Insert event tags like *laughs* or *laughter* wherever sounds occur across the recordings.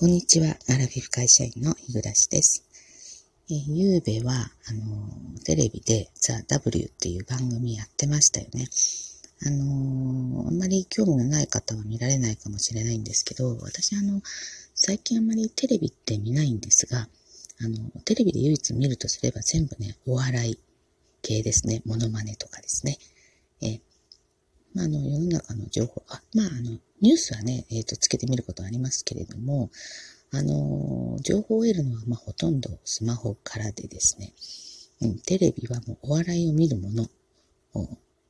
こんにちは。アラフィフ会社員の日暮です。え、ゆうべは、あの、テレビでザ・ W っていう番組やってましたよね。あの、あんまり興味のない方は見られないかもしれないんですけど、私あの、最近あんまりテレビって見ないんですが、あの、テレビで唯一見るとすれば全部ね、お笑い系ですね。モノマネとかですね。え、まあ、あの、世の中の情報、あ、まあ、あの、ニュースはね、えっ、ー、と、つけてみることはありますけれども、あの、情報を得るのは、まあ、ほとんどスマホからでですね、うん、テレビはもうお笑いを見るものを、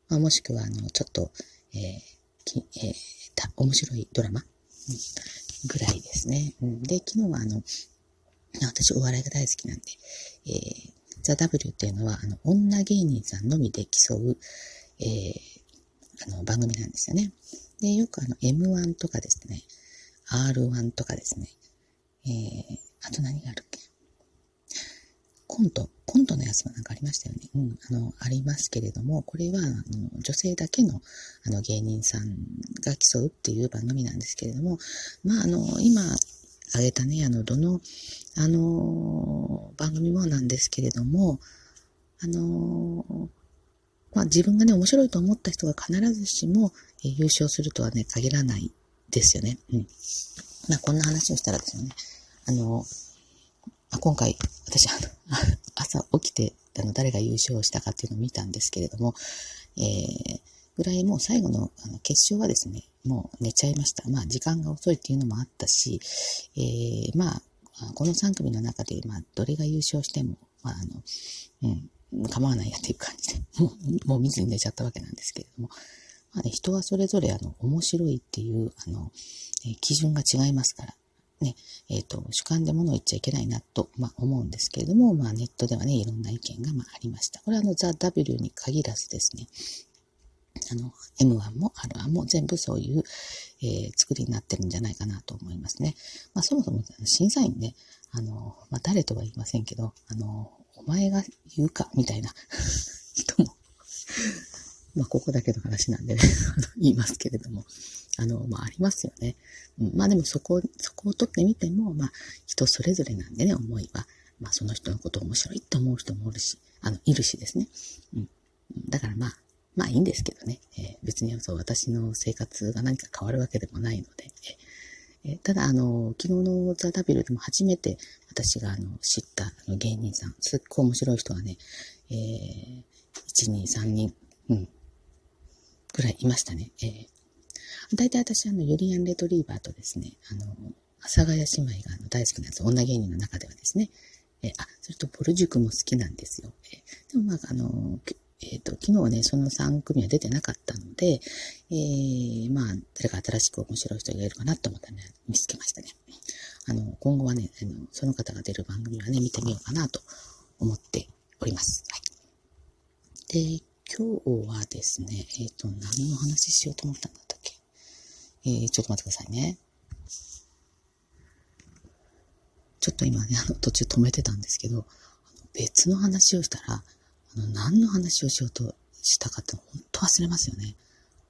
まあ、もしくは、あの、ちょっと、えーきえー、た面白いドラマ、うん、ぐらいですね。うん、で、昨日は、あの、私、お笑いが大好きなんで、えー、ザ・ W っていうのは、あの、女芸人さんのみで競う、えー、あの、番組なんですよね。で、よくあの、M1 とかですね、R1 とかですね、えー、あと何があるっけ？コント、コントのやつもなんかありましたよね。うん、あの、ありますけれども、これは、あの、女性だけの、あの、芸人さんが競うっていう番組なんですけれども、まあ、あの、今、挙げたね、あの、どの、あの、番組もなんですけれども、あの、まあ自分がね、面白いと思った人が必ずしも、え、優勝するとはね、限らないですよね。うん。まあこんな話をしたらですね。あの、あ今回、私、あの、*laughs* 朝起きて、あの、誰が優勝したかっていうのを見たんですけれども、えー、ぐらいもう最後のあの決勝はですね、もう寝ちゃいました。まあ時間が遅いっていうのもあったし、えー、まあ、この3組の中で、まあ、どれが優勝しても、まあ、あの、うん、構わないやっていう感じで、もう、もう見ずに寝ちゃったわけなんですけれども、まあね、人はそれぞれあの、面白いっていう、あの、えー、基準が違いますから、ね、えっ、ー、と、主観で物を言っちゃいけないなと、まあ、思うんですけれども、まあ、ネットではね、いろんな意見が、まあ、ありました。これはあの、ザ・ W に限らずですね、あの、M1 も R1 も全部そういう、えー、作りになってるんじゃないかなと思いますね。まあ、そもそも審査員ね、あの、まあ、誰とは言いませんけど、あの、お前が言うかみたいな *laughs* 人もまあ、ここだけの話なんでね *laughs* 言いますけれども、あの、まあ、ありますよね。うん、まあ、でもそこ、そこを取ってみても、まあ、人それぞれなんでね、思いは。まあ、その人のこと面白いって思う人もおるし、あの、いるしですね。うん。だからまあ、まあいいんですけどね。えー、別にそう、私の生活が何か変わるわけでもないので、えー、えただ、あの、昨日のザ・ダビルでも初めて私があの知ったあの芸人さん、すっごい面白い人がね、えー、1、2、3人、うん、ぐらいいましたね。えー、大体私、あの、ユリアン・レトリーバーとですね、あの、阿佐ヶ谷姉妹があの大好きなやつ、女芸人の中ではですね、えー、あ、それと、ポルジュクも好きなんですよ。えー、でもまあ、あの、えっ、ー、と、昨日はね、その3組は出てなかったので、えー、まあ、誰か新しく面白い人がいるかなと思ったらね、見つけましたね。あの、今後はね、あのその方が出る番組はね、見てみようかなと思っております。はい。で、今日はですね、えっ、ー、と、何の話しようと思ったんだったっけ？えー、ちょっと待ってくださいね。ちょっと今ね、あの、途中止めてたんですけど、別の話をしたら、何の話をしようとしたかって本当忘れますよね。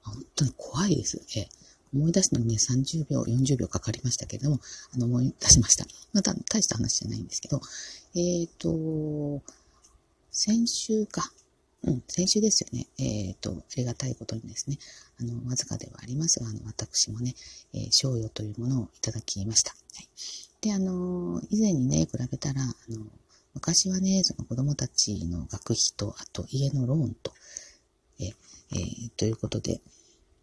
本当に怖いです。え思い出すのにね、30秒、40秒かかりましたけれども、あの、思い出しました。また、大した話じゃないんですけど、えっ、ー、と、先週か。うん、先週ですよね。えっ、ー、と、ありがたいことにですね、あの、わずかではありますが、あの、私もね、えー、賞与というものをいただきました。はい。で、あの、以前にね、比べたら、あの、昔はね、その子供たちの学費と、あと家のローンと、え、えー、ということで、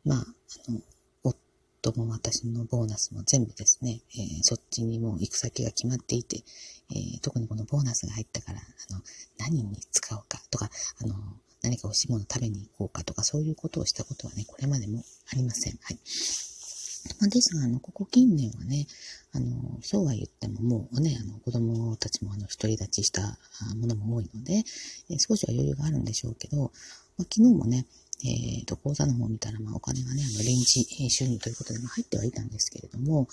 まあ、あの、夫も私のボーナスも全部ですね、えー、そっちにもう行く先が決まっていて、えー、特にこのボーナスが入ったから、あの、何に使おうかとか、あの、何か欲しいもの食べに行こうかとか、そういうことをしたことはね、これまでもありません。はい。まあ、ですが、あの、ここ近年はね、あの、そうは言ってももうね、あの、子供たちもあの、独り立ちしたものも多いので、え、少しは余裕があるんでしょうけど、まあ、昨日もね、えっ、ー、と、口座の方見たら、まあ、お金がね、あの、臨時収入ということで、ま、入ってはいたんですけれども、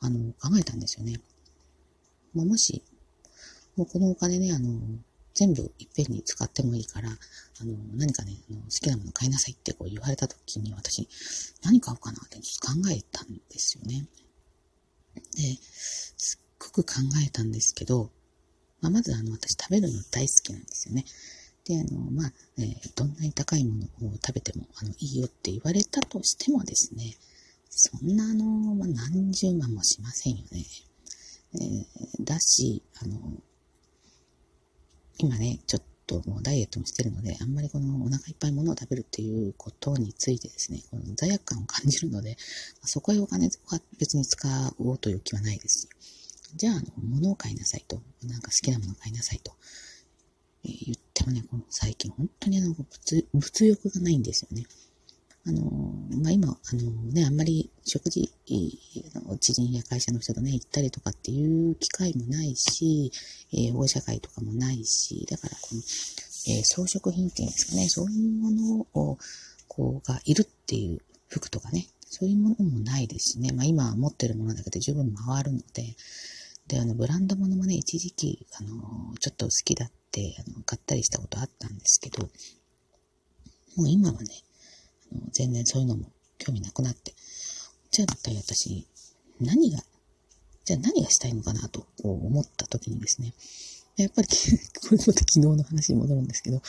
あの、考えたんですよね。まあ、もし、もうこのお金ね、あの、全部いっぺんに使ってもいいから、あの、何かね、あの好きなもの買いなさいってこう言われた時に私、何買おうかなってちょっと考えたんですよね。で、すっごく考えたんですけど、まあ、まずあの、私食べるの大好きなんですよね。で、あの、まあ、えー、どんなに高いものを食べても、あの、いいよって言われたとしてもですね、そんなあの、まあ、何十万もしませんよね。えー、だし、あの、今ね、ちょっともうダイエットもしてるので、あんまりこのお腹いっぱいものを食べるっていうことについてですね、この罪悪感を感じるので、そこへお金は別に使おうという気はないですし、じゃあ、あの、物を買いなさいと、なんか好きなものを買いなさいと、えー、言ってもね、この最近本当にあの物、物欲がないんですよね。あの、まあ、今、あのね、あんまり食事、知人や会社の人とね、行ったりとかっていう機会もないし、えー、保護者会とかもないし、だからこの、えー、装飾品っていうんですかね、そういうものを、こう、がいるっていう服とかね、そういうものもないですしね、まあ今持ってるものだけで十分回るので、で、あの、ブランド物もね、一時期、あの、ちょっと好きだって、あの、買ったりしたことあったんですけど、もう今はね、全然そういうのも興味なくなって、じゃあ一体私、何が、じゃあ何がしたいのかなと思った時にですね、やっぱり *laughs* こういうこと昨日の話に戻るんですけど、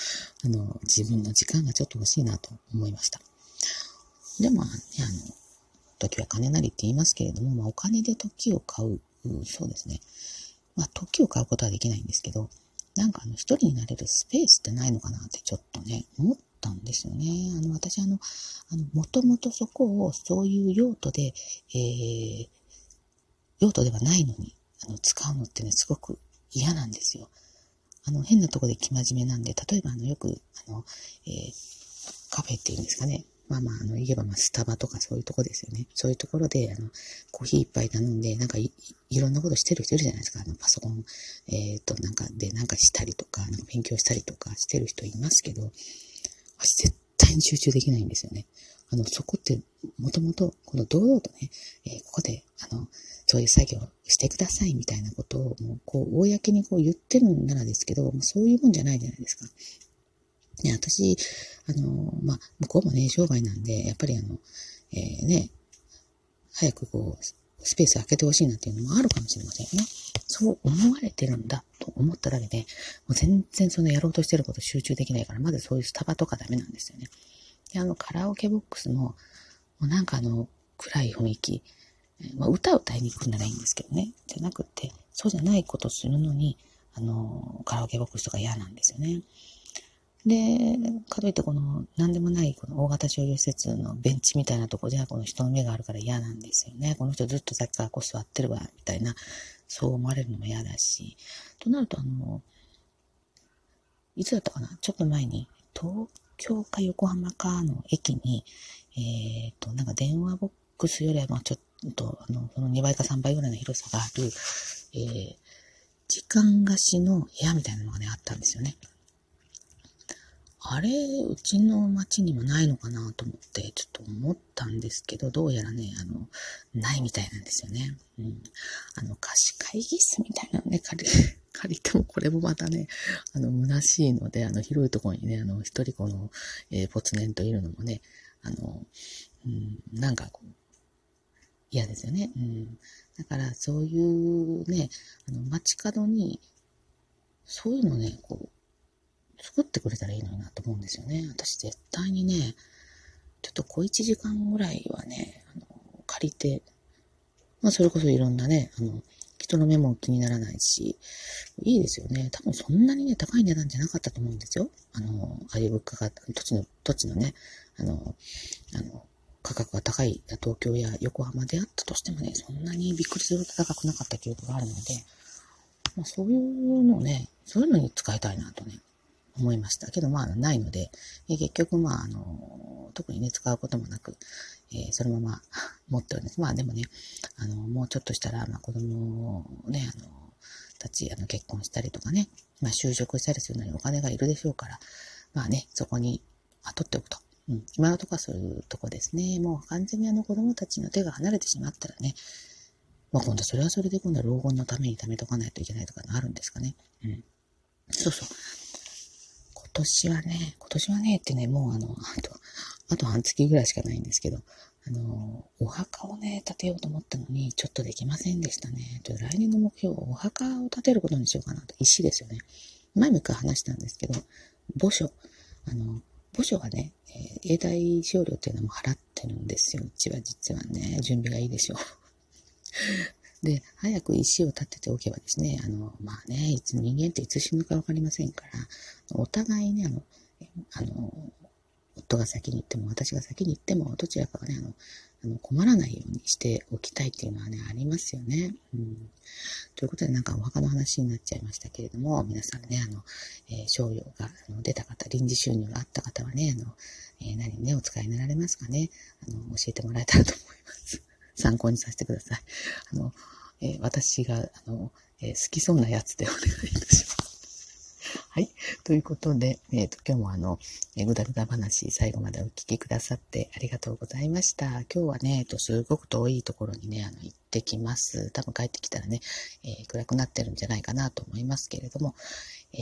あの、自分の時間がちょっと欲しいなと思いました。でも、ね、あの、時は金なりって言いますけれども、まあ、お金で時を買う、そうですね。まあ、時を買うことはできないんですけど、なんかあの、一人になれるスペースってないのかなってちょっとね、思ったんですよね。あの、私あの、あの、もともとそこをそういう用途で、えー、用途ではないのに、あの、使うのってね、すごく嫌なんですよ。あの、変なとこで生真面目なんで、例えばあの、よく、あの、えー、カフェっていうんですかね。まあまあ、あの、言えばまあ、スタバとかそういうとこですよね。そういうところで、あの、コーヒー一杯頼んで、なんかい、いろんなことしてる人いるじゃないですか。あの、パソコン、えっ、ー、と、なんかで、なんかしたりとか、なんか勉強したりとかしてる人いますけど、私絶対に集中できないんですよね。あの、そこって、もともと、この堂々とね、えー、ここで、あの、そういう作業してくださいみたいなことを、もう、こう、公にこう言ってるんならですけど、もうそういうもんじゃないじゃないですか。ね、私、あの、まあ、向こうもね、商売なんで、やっぱりあの、えー、ね、早くこう、スペース開けてほしいなっていうのもあるかもしれませんよね。そう思われてるんだと思っただけで、もう全然そのやろうとしてること集中できないから、まずそういうスタバとかダメなんですよね。で、あの、カラオケボックスも、もうなんかあの、暗い雰囲気、まあ、歌を歌いに行くならいいんですけどね。じゃなくて、そうじゃないことするのに、あの、カラオケボックスとか嫌なんですよね。で、かといってこの、なんでもないこの大型商業施設のベンチみたいなとこじゃ、この人の目があるから嫌なんですよね。この人ずっとさっきからこう座ってるわ、みたいな、そう思われるのも嫌だし。となると、あの、いつだったかな？ちょっと前に、東京か横浜かの駅に、えっ、ー、と、なんか電話ボックスよりは、まあちょっと、あの、その2倍か3倍ぐらいの広さがある、えー、時間貸しの部屋みたいなのがね、あったんですよね。あれ、うちの町にもないのかなと思って、ちょっと思ったんですけど、どうやらね、あの、ないみたいなんですよね。うん。あの、貸し会議室みたいなのね、借り、*laughs* 借りてもこれもまたね、あの、虚しいので、あの、広いところにね、あの、一人この、えー、ポツネンといるのもね、あの、うん、なんかこう、嫌ですよね。うん。だから、そういうね、あの、街角に、そういうのね、こう、作ってくれたらいいのになと思うんですよね。私絶対にね、ちょっと小一時間ぐらいはね、あの、借りて、まあそれこそいろんなね、あの、人の目も気にならないし、いいですよね。多分そんなにね、高い値段じゃなかったと思うんですよ。あの、ああいう物価が、土地の、土地のね、あの、あの、価格が高い東京や横浜であったとしてもね、そんなにびっくりするほど高くなかった記憶があるので、まあそういうのをね、そういうのに使いたいなとね、思いました。けど、まあ、ないので、え結局、まあ、あの、特にね、使うこともなく、えー、そのまま *laughs* 持っております。まあ、でもね、あの、もうちょっとしたら、まあ、子供をね、あの、たち、あの、結婚したりとかね、まあ、就職したりするのにお金がいるでしょうから、まあね、そこに、まあ、取っておくと。うん、今のところはそういうとこですね。もう完全にあの子供たちの手が離れてしまったらね、まあ今度それはそれで今度は老後のために貯めとかないといけないとかあるんですかね。うん。そうそう。今年はね、今年はねってね、もうあの、あと、あと半月ぐらいしかないんですけど、あの、お墓をね、建てようと思ったのに、ちょっとできませんでしたね。と来年の目標はお墓を建てることにしようかなと。石ですよね。前も一回話したんですけど、墓所。あの、墓所はね、えー、永代使用料っていうのも払ってるんですよ。うちは実はね、準備がいいでしょう。で、早く石を立てておけばですね、あの、まあね、いつ人間っていつ死ぬかわかりませんから、お互いね、あの、あの、夫が先に行っても、私が先に行っても、どちらかがね、あの、あの困らないようにしておきたいっていうのはね、ありますよね。うん。ということで、なんかお墓の話になっちゃいましたけれども、皆さんね、あの、えー、商用があの出た方、臨時収入があった方はね、あの、えー、何ね、お使いになられますかね、あの、教えてもらえたらと思います。参考にさせてください。あの、えー、私が、あの、え好きそうなやつでお願いいたします。はい。ということで、えっ、ー、と、今日もあの、えぐだぐだ話、最後までお聞きくださってありがとうございました。今日はね、えっ、と、すごく遠いところにね、あの、行ってきます。多分帰ってきたらね、え、暗くなってるんじゃないかなと思いますけれども、え、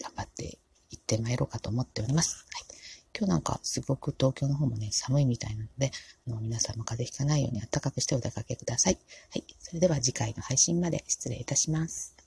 頑張って行ってまいろうかと思っております。はい。今日なんかすごく東京の方もね、寒いみたいなので、あの皆さんも風邪ひかないように暖かくしてお出かけください。はい。それでは次回の配信まで失礼いたします。